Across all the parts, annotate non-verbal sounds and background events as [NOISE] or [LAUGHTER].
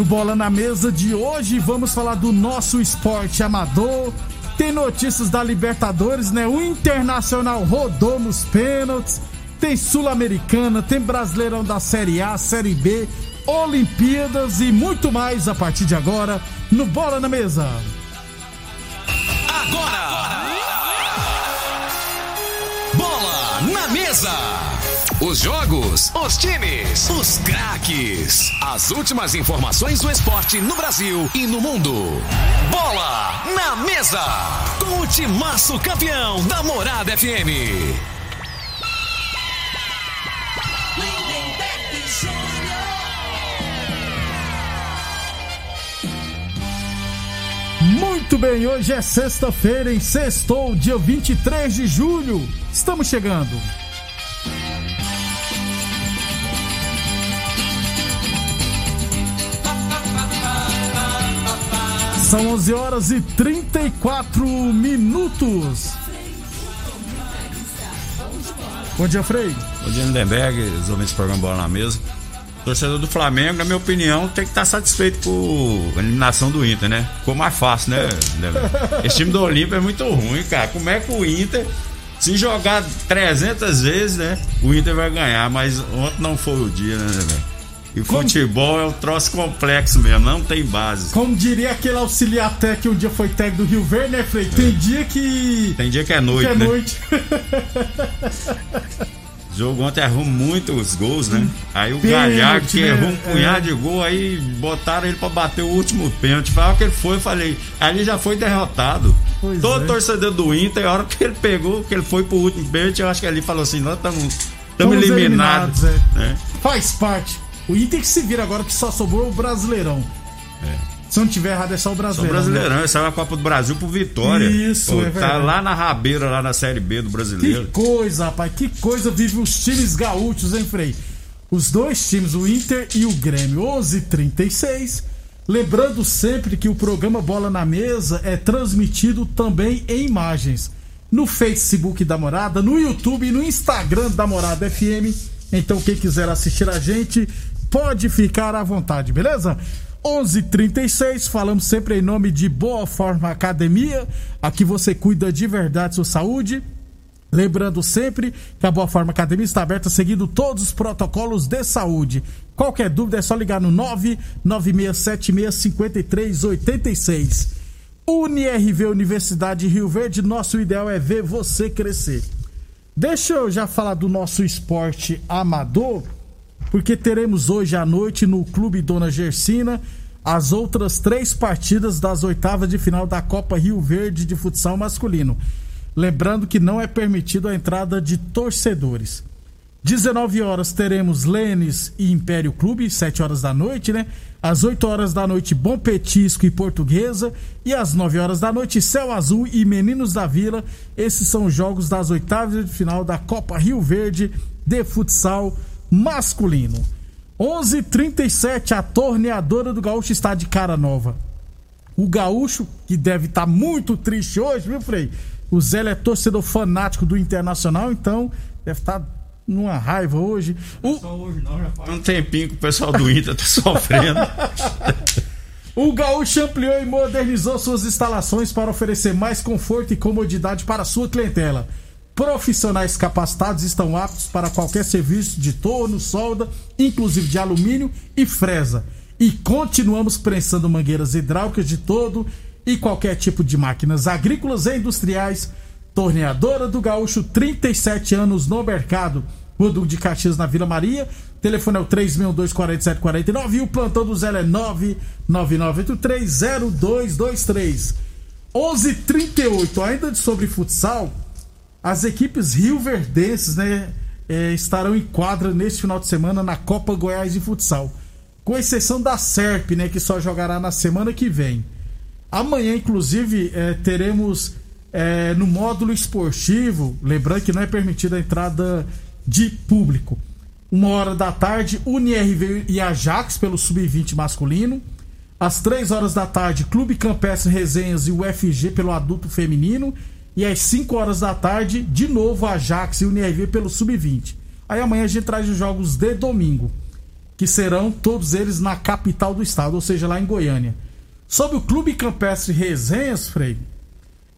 No Bola na Mesa de hoje, vamos falar do nosso esporte amador. Tem notícias da Libertadores, né? O Internacional rodou nos pênaltis. Tem Sul-Americana, tem Brasileirão da Série A, Série B, Olimpíadas e muito mais a partir de agora no Bola na Mesa. Agora! Bola na Mesa! Os jogos, os times, os craques. As últimas informações do esporte no Brasil e no mundo. Bola na Mesa! Com o timaço campeão da Morada FM. Muito bem, hoje é sexta-feira, em sextou, dia 23 de julho. Estamos chegando. São 11 horas e 34 minutos. Bom dia, Frei. Bom dia, Lindenberg, os ouvintes do programa Bola na Mesa. Torcedor do Flamengo, na minha opinião, tem que estar satisfeito com a eliminação do Inter, né? Ficou mais fácil, né? Esse time do Olímpio é muito ruim, cara. Como é que o Inter, se jogar 300 vezes, né? O Inter vai ganhar, mas ontem não foi o dia, né, Lindenberg? E Como- futebol é um troço complexo mesmo, não tem base. Como diria aquele auxiliar técnico que um dia foi técnico do Rio Verde, né, Frei? Tem dia que. Tem dia que é noite, que é né? noite. O [LAUGHS] jogo ontem errou muitos gols, né? Aí o Pênalti, Galhardo que né? errou um punhado É. de gol, aí botaram ele pra bater o último pênalti. Falaram que ele foi, eu falei, ali já foi derrotado. Pois Todo é. torcedor do Inter, a hora que ele pegou, que ele foi pro último pênalti, eu acho que ali falou assim, nós estamos Estamos eliminados. eliminados, é. né? Faz parte. O Inter que se vira agora que só sobrou o Brasileirão. Se eu não tiver errado, é só o Brasileirão. brasileirão, ele saiu a Copa do Brasil pro Vitória. Isso, é Tá verdade. lá na rabeira, lá na Série B do Que brasileiro. coisa, rapaz. Que coisa vive os times gaúchos, hein, Frei? Os dois times, o Inter e o Grêmio. 11:36. Lembrando sempre que o programa Bola na Mesa é transmitido também em imagens no Facebook da Morada, no YouTube e no Instagram da Morada FM. Então quem quiser assistir a gente pode ficar à vontade, beleza? 11:36 falamos sempre em nome de Boa Forma Academia. Aqui você cuida de verdade sua saúde. Lembrando sempre que a Boa Forma Academia está aberta seguindo todos os protocolos de saúde. Qualquer dúvida é só ligar no 996765386. UniRV Universidade de Rio Verde, nosso ideal é ver você crescer. Deixa eu já falar do nosso esporte amador, porque teremos hoje à noite no Clube Dona Gersina as outras três partidas das oitavas de final da Copa Rio Verde de futsal masculino. Lembrando que não é permitido a entrada de torcedores. 19 horas teremos Lênis e Império Clube, 7 horas da noite, né? Às 8 horas da noite, Bom Petisco e Portuguesa. E às 9 horas da noite, Céu Azul e Meninos da Vila. Esses são os jogos das oitavas de final da Copa Rio Verde de futsal masculino. 11:37 a torneadora do Gaúcho está de cara nova. O Gaúcho, que deve estar muito triste hoje, viu, Frei? O Zé é torcedor fanático do Internacional, então deve estar numa raiva hoje. O, Um tempinho que o pessoal do Inter tá [LAUGHS] sofrendo. o Gaúcho ampliou e modernizou suas instalações para oferecer mais conforto e comodidade para sua clientela. Profissionais capacitados estão aptos para qualquer serviço de torno, solda, inclusive de alumínio e fresa. E continuamos prensando mangueiras hidráulicas de todo e qualquer tipo de máquinas agrícolas e industriais. Torneadora do Gaúcho, 37 anos no mercado. Duque de Caxias, na Vila Maria. Telefone é o 362-4749 e o plantão do Zé é 999830223. 11:38 ainda sobre futsal. As equipes rio-verdenses, né, é, estarão em quadra neste final de semana na Copa Goiás de Futsal. Com exceção da SERP, né, que só jogará na semana que vem. Amanhã, inclusive, é, teremos é, no módulo esportivo, lembrando que não é permitida a entrada de público. Uma hora da tarde, UniRV e Ajax pelo Sub-20 masculino. Às três horas da tarde, Clube Campestre Resenhas e UFG pelo adulto feminino. E às 5 horas da tarde, de novo Ajax e UNIRV pelo Sub-20. Aí amanhã a gente traz os jogos de domingo, que serão todos eles na capital do estado, ou seja, lá em Goiânia. Sobre o Clube Campestre Resenhas, Frei,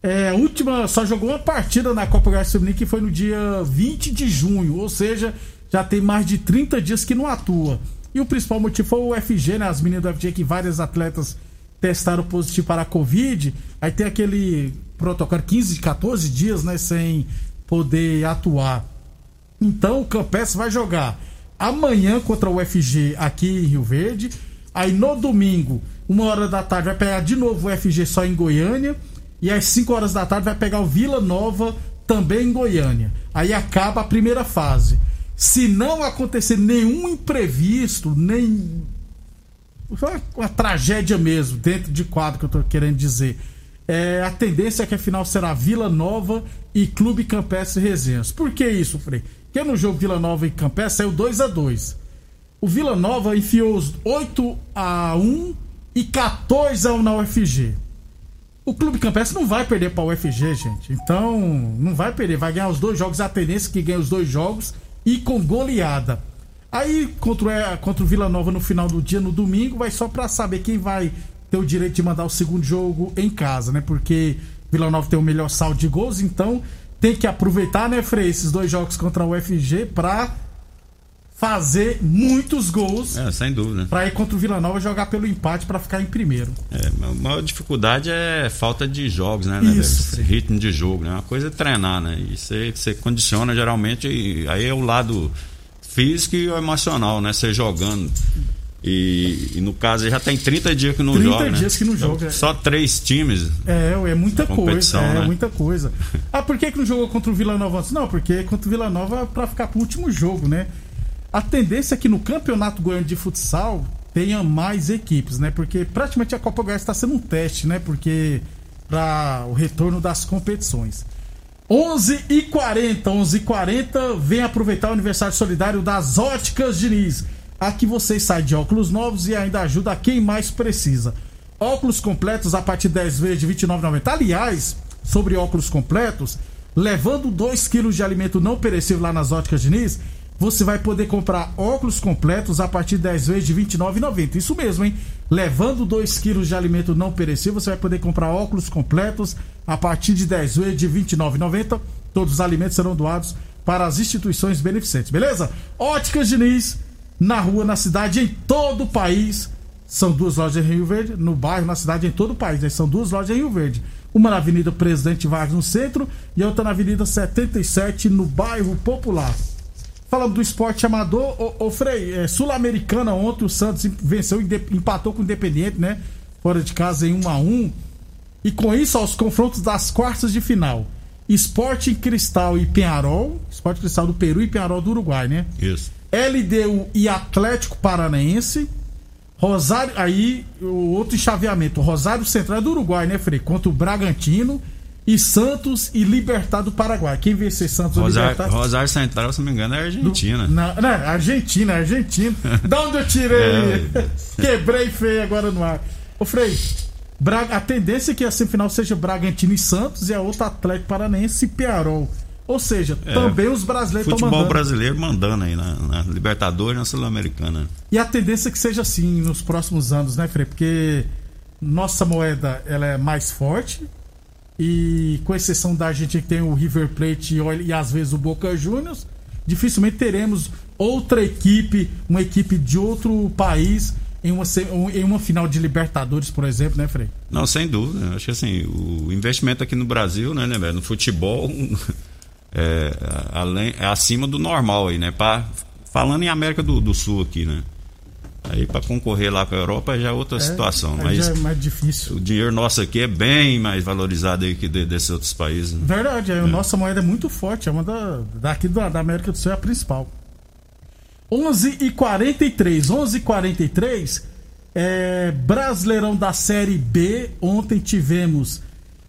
é, última só jogou uma partida na Copa Goiás Feminina que foi no dia 20 de junho, ou seja, já tem mais de 30 dias que não atua. E o principal motivo foi o FG, né? As meninas do FG que várias atletas testaram positivo para a Covid. Aí tem aquele protocolo 15, 14 dias, né, sem poder atuar. Então o Campes vai jogar amanhã contra o UFG aqui em Rio Verde. Aí no domingo, uma hora da tarde, vai pegar de novo o UFG só em Goiânia. E às 5 horas da tarde vai pegar o Vila Nova também em Goiânia. Aí acaba a primeira fase. Se não acontecer nenhum imprevisto, nem. Uma, uma tragédia mesmo, dentro de quadro que eu tô querendo dizer é, a tendência é que a final será Vila Nova e Clube Campestre Resenhas. Por que isso, Frei? Porque no jogo Vila Nova e Campestre saiu 2 a 2 O Vila Nova enfiou os 8 a 1 e 14 a 1 na UFG. O Clube Campestre não vai perder para o UFG, gente. Então, não vai perder. Vai ganhar os dois jogos. A tendência é que ganha os dois jogos e com goleada. Aí, contra, contra o Vila Nova no final do dia, no domingo, vai só para saber quem vai ter o direito de mandar o segundo jogo em casa, né? Porque Vila Nova tem o melhor saldo de gols, então tem que aproveitar, né, Frei, esses dois jogos contra o UFG pra fazer muitos gols. É, sem dúvida. Pra ir contra o Vila Nova jogar pelo empate para ficar em primeiro. É, a maior dificuldade é falta de jogos, né? né Isso. Né, ritmo de jogo, né? Uma coisa é treinar, né? E você, você condiciona geralmente, aí é o lado físico e emocional, né? Você jogando. E, e, no caso já tem 30 dias que não 30 joga. 30 né? dias que não joga. Só três times. É, é muita coisa. É né? muita coisa. [LAUGHS] Ah, por que, que não jogou contra o Vila Nova antes? Não, porque contra o Vila Nova é pra ficar pro último jogo, né? A tendência é que no Campeonato Goiano de Futsal tenha mais equipes, né? Porque praticamente a Copa Goiás está sendo um teste, né? Porque para o retorno das competições. 11 e 40 11 e 40 vem aproveitar o aniversário solidário das Óticas Diniz Aqui você sai de óculos novos e ainda ajuda quem mais precisa. Óculos completos a partir de 10 vezes de R$ 29,90. Aliás, sobre óculos completos, levando 2 kg de alimento não perecível lá nas óticas Diniz, você vai poder comprar óculos completos a partir de 10 vezes de R$ 29,90. Isso mesmo, hein? Levando 2 kg de alimento não perecível, você vai poder comprar óculos completos a partir de 10 vezes de R$ 29,90. Todos os alimentos serão doados para as instituições beneficentes, beleza? Óticas Diniz na rua, na cidade, em todo o país. São duas lojas em Rio Verde, no bairro, na cidade, em todo o país. Né? São duas lojas em Rio Verde. Uma na Avenida Presidente Vargas, no centro, e outra na Avenida 77, no bairro Popular. Falando do esporte amador, o, o Frei, é, Sul-Americana ontem o Santos venceu, empatou com o Independiente, né? Fora de casa em 1 a 1 E com isso, aos confrontos das quartas de final. Esporte Cristal e Penharol. Esporte Cristal do Peru e Penharol do Uruguai, né? Isso. LDU e Atlético Paranaense. Rosário, aí o outro enxaveamento, Rosário Central é do Uruguai, né, Frei? Contra o Bragantino e Santos e Libertar do Paraguai. Quem vencer Santos Rosário, ou Libertar? Rosário Central, se não me engano, é Argentina. Do, na, não, Argentina, Argentina. [LAUGHS] da onde eu tirei? É. Quebrei feio agora no ar. Ô, Frei, Braga, a tendência é que a semifinal seja Bragantino e Santos e a outra Atlético Paranaense e Pearol. Ou seja, é, também os brasileiros estão mandando. Futebol brasileiro mandando aí na, na Libertadores e na Sul-Americana. E a tendência é que seja assim nos próximos anos, né, Frei? Porque nossa moeda ela é mais forte e com exceção da Argentina que tem o River Plate e, e às vezes o Boca Juniors, dificilmente teremos outra equipe, uma equipe de outro país em uma, em uma final de Libertadores, por exemplo, né, Frei? Não, sem dúvida. Acho que assim, o investimento aqui no Brasil, né, né velho, no futebol, [LAUGHS] é, além, é acima do normal aí, né? Pra, falando em América do, do Sul aqui, né? Aí para concorrer lá com a Europa já é outra situação. Aí Mas já é mais difícil. o dinheiro nosso aqui é bem mais valorizado aí que de- desses outros países. né? Verdade, a nossa moeda é muito forte, é uma da, daqui da, da América do Sul é a principal. 11 e 43, 11 e 43, é, Brasileirão da Série B, ontem tivemos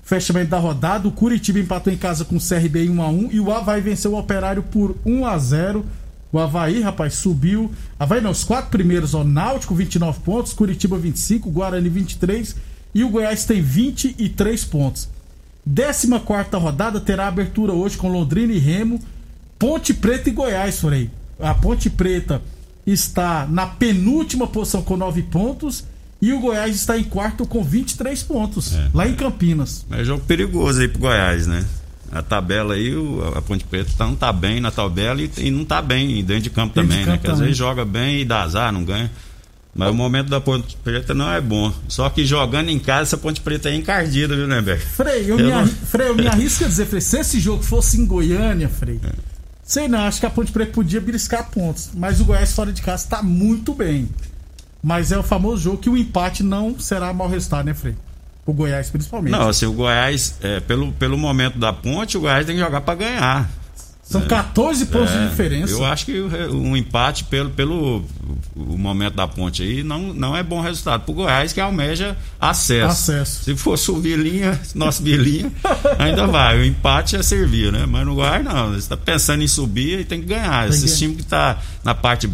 fechamento da rodada, o Curitiba empatou em casa com o CRB em 1x1 e o Havaí venceu o Operário por 1x0. O Havaí, rapaz, subiu. Havaí não, os quatro primeiros, ó, Náutico 29 pontos, Curitiba 25, Guarani 23 e o Goiás tem 23 pontos. 14 rodada terá abertura hoje com Londrina e Remo, Ponte Preta e Goiás, Frei. A Ponte Preta está na penúltima posição com 9 pontos e o Goiás está em quarto com 23 pontos, É. lá em Campinas. É jogo perigoso aí pro Goiás, né? A tabela aí, o- a Ponte Preta tá, não tá bem na tabela e, e não tá bem dentro de campo Dentro de também, né? campo Que às também. vezes joga bem e dá azar, não ganha. Mas o momento da Ponte Preta não é bom. Só que jogando em casa, essa Ponte Preta é encardida, viu, né, Beck? Frei, eu, Eu me, não- Frei, eu me arrisco a dizer, Frei, se esse jogo fosse em Goiânia, Frei, É. sei não, acho que a Ponte Preta podia beliscar pontos, mas o Goiás fora de casa tá muito bem. Mas é o famoso jogo que o empate não será mal resultado, né, Frei? O Goiás principalmente. Não, assim, o Goiás, é, pelo, pelo momento da ponte, o Goiás tem que jogar pra ganhar. São 14 pontos de É, diferença. Eu acho que o- um empate pelo, pelo o momento da ponte aí não, não é bom resultado. Pro Goiás que almeja acesso. Acesso. Se fosse o Vilinha, [LAUGHS] nosso Vilinha, ainda vai. O empate é servir, né? Mas no Goiás não. Você tá pensando em subir e tem que ganhar. Tem Esse que- time que tá na parte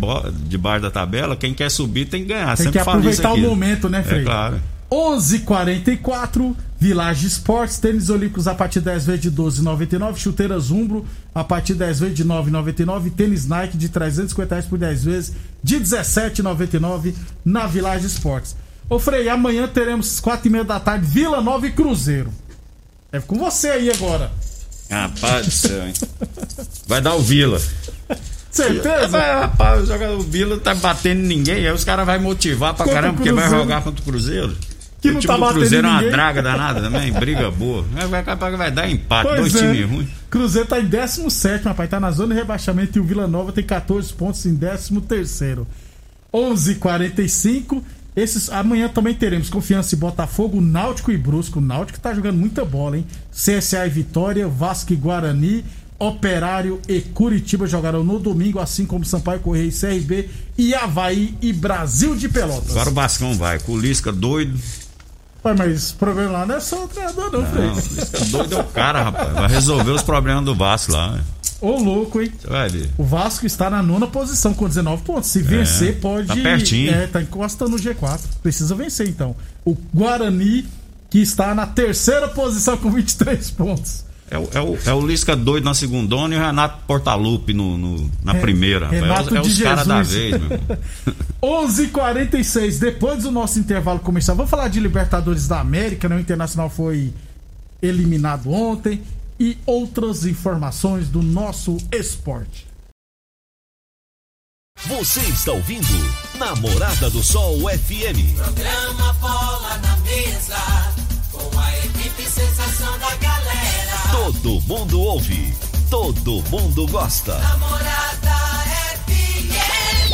de baixo da tabela, quem quer subir tem que ganhar. Tem Sempre que aproveitar o momento, né, Frei? É claro. 11:44 Village Esportes, tênis olímpicos a partir de 10 vezes de 12,99, chuteiras Umbro a partir de 10 vezes de 9,99, tênis Nike de 350 reais por 10 vezes de 17,99 na Village Esportes. Ô Frei, amanhã teremos 4 e meia da tarde Vila Nova e Cruzeiro. É com você aí agora. Rapaz do céu, hein? Vai dar o Vila. Certeza? Vai, rapaz, o Vila tá batendo ninguém, aí os caras vão motivar pra Contra caramba, porque vai jogar contra o Cruzeiro. Que o não time tá do batendo Cruzeiro é em uma draga danada também, briga boa. Vai, vai, vai, dar empate, Pois dois é. times ruins. Cruzeiro tá em 17, rapaz. Tá na zona de rebaixamento e o Vila Nova tem 14 pontos em 13. 11:45 esses Amanhã também teremos Confiança e Botafogo, Náutico e Brusco. O Náutico tá jogando muita bola, hein? CSA e Vitória, Vasco e Guarani, Operário e Curitiba jogarão no domingo, assim como Sampaio Correia e CRB, e Havaí e Brasil de Pelotas. Agora o Bascão vai, com o Lisca doido. Pai, mas o problema lá não é só o treinador, não, Não, o Lisca doido é o cara, rapaz. Vai resolver os problemas do Vasco lá. Ô, louco, hein? O Vasco está na nona posição com 19 pontos. Se vencer, pode. tá pertinho. É, tá encostando no G4. Precisa vencer, então. O Guarani, que está na terceira posição com 23 pontos. É o, é, o, é o Lisca doido na segundona e o Renato Portaluppi no, no- na primeira. rapaz. Renato é, os- é de os caras da vez, meu irmão. [LAUGHS] 11:46 Depois do nosso intervalo comercial, vamos falar de Libertadores da América, né? O Internacional foi eliminado ontem e outras informações do nosso esporte. Você está ouvindo Namorada do Sol FM. Programa Bola na Mesa, com a equipe sensação da. Todo mundo ouve, todo mundo gosta. Namorada FM.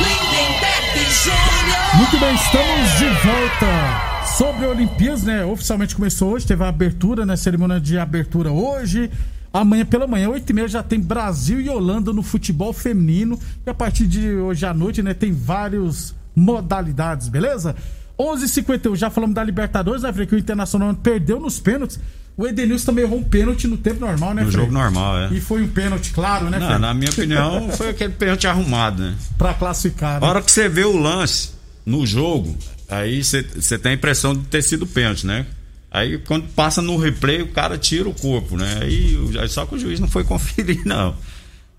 Lindenberg Júnior. Muito bem, estamos de volta. Sobre Olimpíadas, né? Oficialmente começou hoje, teve a abertura, né? Cerimônia de abertura hoje. Amanhã pela manhã, 8h30, já tem Brasil e Holanda no futebol feminino. E a partir de hoje à noite, né? Tem várias modalidades, beleza? 11h51, já falamos da Libertadores, né, Frei? Que o Internacional perdeu nos pênaltis. O Edenilson também errou um pênalti no tempo normal, né, No Frei? jogo normal, é. E foi um pênalti, claro, né, Não, na minha opinião, foi aquele pênalti arrumado, né? Pra classificar. A Né? hora que você vê o lance no jogo, aí você tem a impressão de ter sido pênalti, né? Aí quando passa no replay, o cara tira o corpo, né? Aí só que o juiz não foi [LAUGHS] conferir, não.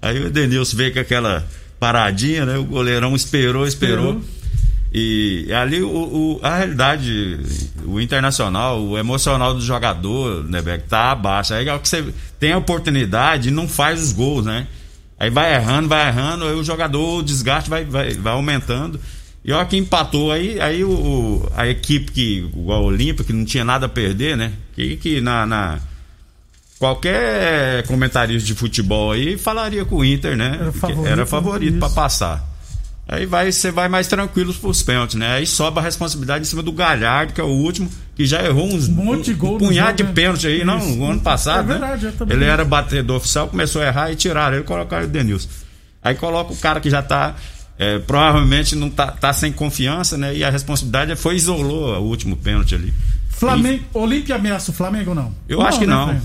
Aí o Edenilson veio com aquela paradinha, né? O goleirão esperou, esperou. Esperou. E ali o, o- a realidade, o internacional, o emocional do jogador, né, Beck, tá abaixo. Aí é que você tem a oportunidade e não faz os gols, né? Aí vai errando, vai errando, aí o jogador, o desgaste vai, vai, vai aumentando. E olha que empatou aí, aí o, a equipe que, o Olímpia, que não tinha nada a perder, né? Que, que na, na- Qualquer comentarista de futebol aí falaria com o Inter, né? Era favorito, Era favorito para isso. passar. Aí vai, você vai mais tranquilo pros pênaltis, né? Aí sobe a responsabilidade em cima do Galhardo, que é o último, que já errou uns Um monte de um, gol punhado jogo, de né? pênalti aí, não, no ano passado, É verdade, né? eu também Ele vi. era batedor oficial, começou a errar e tiraram ele e colocaram o Denilson. Aí coloca o cara que já tá. é, provavelmente não tá, tá sem confiança, né? E a responsabilidade foi isolou o último pênalti ali. Flamengo, Olímpia ameaça o Flamengo ou não? Eu acho que né, não.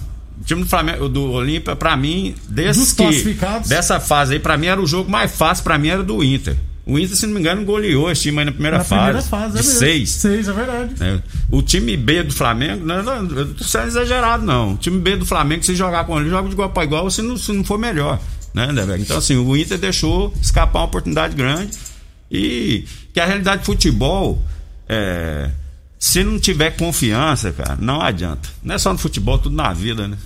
O time do Flamengo, do Olímpia, pra mim, desses que, dessa fase aí, pra mim era o jogo mais fácil, pra mim era do Inter. O Inter, se não me engano, goleou esse time aí na primeira Na fase. primeira fase, é seis. Seis, é verdade. né? O time B do Flamengo, não, não, não sendo exagerado, não. O time B do Flamengo, se jogar com ele, joga de igual para igual, se não, se não for melhor. Né, Neberg? Então, assim, o Inter deixou escapar uma oportunidade grande. E que a realidade de futebol, é, se não tiver confiança, cara, não adianta. Não é só no futebol, tudo na vida, né?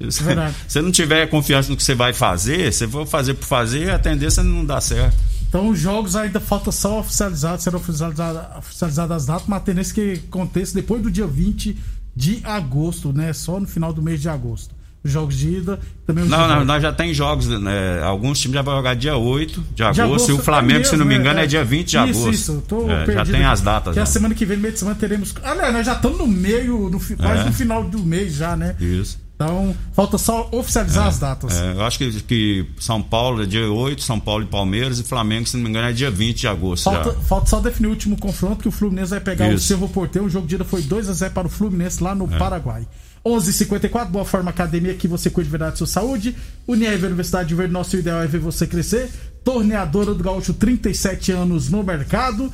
[LAUGHS] Se Verdade. você não tiver confiança no que você vai fazer, você for fazer por fazer, a tendência é não dá certo. Então os jogos ainda falta só oficializar, serão oficializadas oficializadas as datas, mas tendência é que aconteça depois do dia 20 de agosto, né? Só no final do mês de agosto. Os jogos de ida, também Não, de não, nós já tem jogos, né? Alguns times já vão jogar dia 8 de agosto, agosto, e o Flamengo, é se não me mesmo, engano, é, é. dia 20 de isso, agosto. Isso, eu tô É, já perdido tem aqui. as datas. Que a já. semana que vem, no meio de semana, teremos. Aliás, nós já estamos no meio, no, quase no final do mês já, né? Isso. Então, falta só oficializar as datas. É, eu acho que, que São Paulo é dia 8, São Paulo e Palmeiras, e Flamengo, se não me engano, é dia 20 de agosto. Falta, falta só definir o último confronto que o Fluminense vai pegar o Isso. Cerro Porteiro. O jogo de ida foi 2 a 0 para o Fluminense lá no É. Paraguai. 11:54 Boa Forma Academia, que você cuide de verdade da sua saúde. Unirv Universidade de Verde, nosso ideal é ver você crescer. Torneadora do Gaúcho, 37 anos no mercado.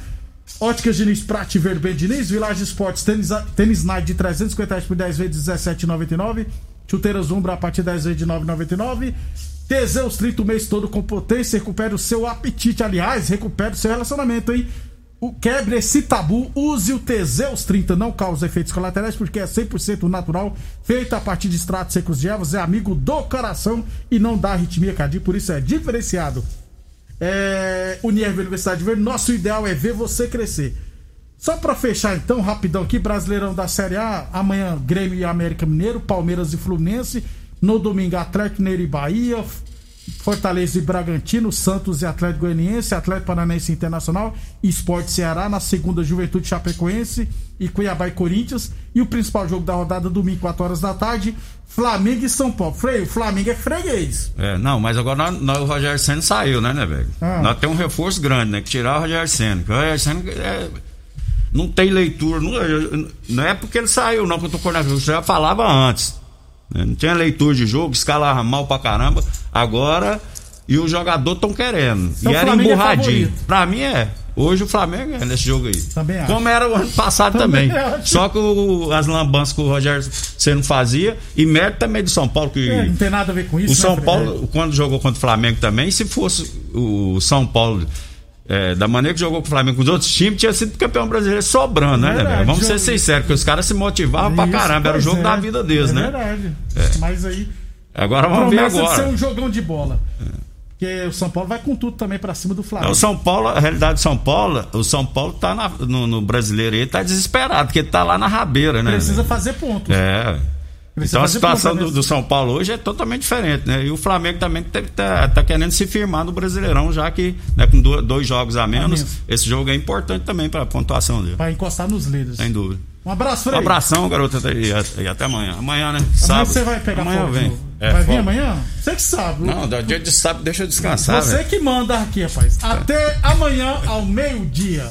Óticas Diniz, Prate Verde Diniz. Village Esportes, tênis, tênis Nike de 350 reais por 10 vezes, 17,99. Chuteiras Umbra a partir de 10 vezes de 9,99. Teseus 30 o mês todo com potência. Recupere o seu apetite. Aliás, recupere o seu relacionamento, hein? O, quebre esse tabu, use o Teseus 30, não causa efeitos colaterais, porque é 100% natural, feito a partir de extratos secos de ervas, é amigo do coração e não dá arritmia cardíaca, por isso é diferenciado. É, Universidade Verde, nosso ideal é ver você crescer. Só pra fechar então, rapidão aqui, Brasileirão da Série A, amanhã Grêmio e América Mineiro, Palmeiras e Fluminense, no domingo Atlético Mineiro e Bahia, Fortaleza e Bragantino, Santos e Atlético Goianiense, Atlético Paranaense Internacional, Esporte Ceará, na segunda Juventude Chapecoense e Cuiabá e Corinthians, e o principal jogo da rodada domingo, 4 horas da tarde, Flamengo e São Paulo. Freio, o Flamengo é freguês. É, não, mas agora nós, nós- o Rogério Senna saiu, né, né, velho? Ah. Nós temos um reforço grande, né? Que tirar o Rogério Senna. que O Rogério Senna é- não tem leitura. Não, não é porque ele saiu, não, que eu tô cornando. Eu já falava antes. Né? Não tinha leitura de jogo, escalava mal pra caramba. Agora, e os jogadores estão querendo. Então e era é emburradinho. favorito. pra mim é. Hoje o Flamengo é nesse jogo aí. Também acho. Como era o ano passado Também também. Só que o- as lambanças que o Rogério Senna fazia, e mérito também do São Paulo, que É, não tem nada a ver com isso. o né, São Freio? Paulo, quando jogou contra o Flamengo também, se fosse o São Paulo é, da maneira que jogou com o Flamengo com os outros times, tinha sido campeão brasileiro sobrando, né, Verdade, né? Vamos ser sinceros, porque os caras se motivavam pra Isso, caramba, era o jogo é. da vida deles, é né? verdade. Mas aí. Agora vamos ver de ser agora. um jogão de bola. Porque o São Paulo vai com tudo também pra cima do É, Flamengo. O São Paulo, a realidade do São Paulo, o São Paulo tá na- no, no brasileiro aí, tá desesperado, porque ele tá lá na rabeira, né? Precisa fazer pontos. É. Então a situação do, né? do São Paulo hoje é totalmente diferente, né? E o Flamengo também tá, tá- querendo se firmar no Brasileirão, já que né, com do- dois jogos a menos, menos. esse jogo é importante também para a pontuação dele. Pra encostar nos líderes. Sem dúvida. Um abraço, Um Frei. abração, garota, e, e até amanhã. Amanhã, né? Amanhã Sábado. você vai pegar Amanhã de vem. É, vai vir folga. amanhã? Você que sabe. Não, dá dia de sábado, deixa eu descansar, Você velho. que manda aqui, rapaz. Até amanhã ao meio-dia.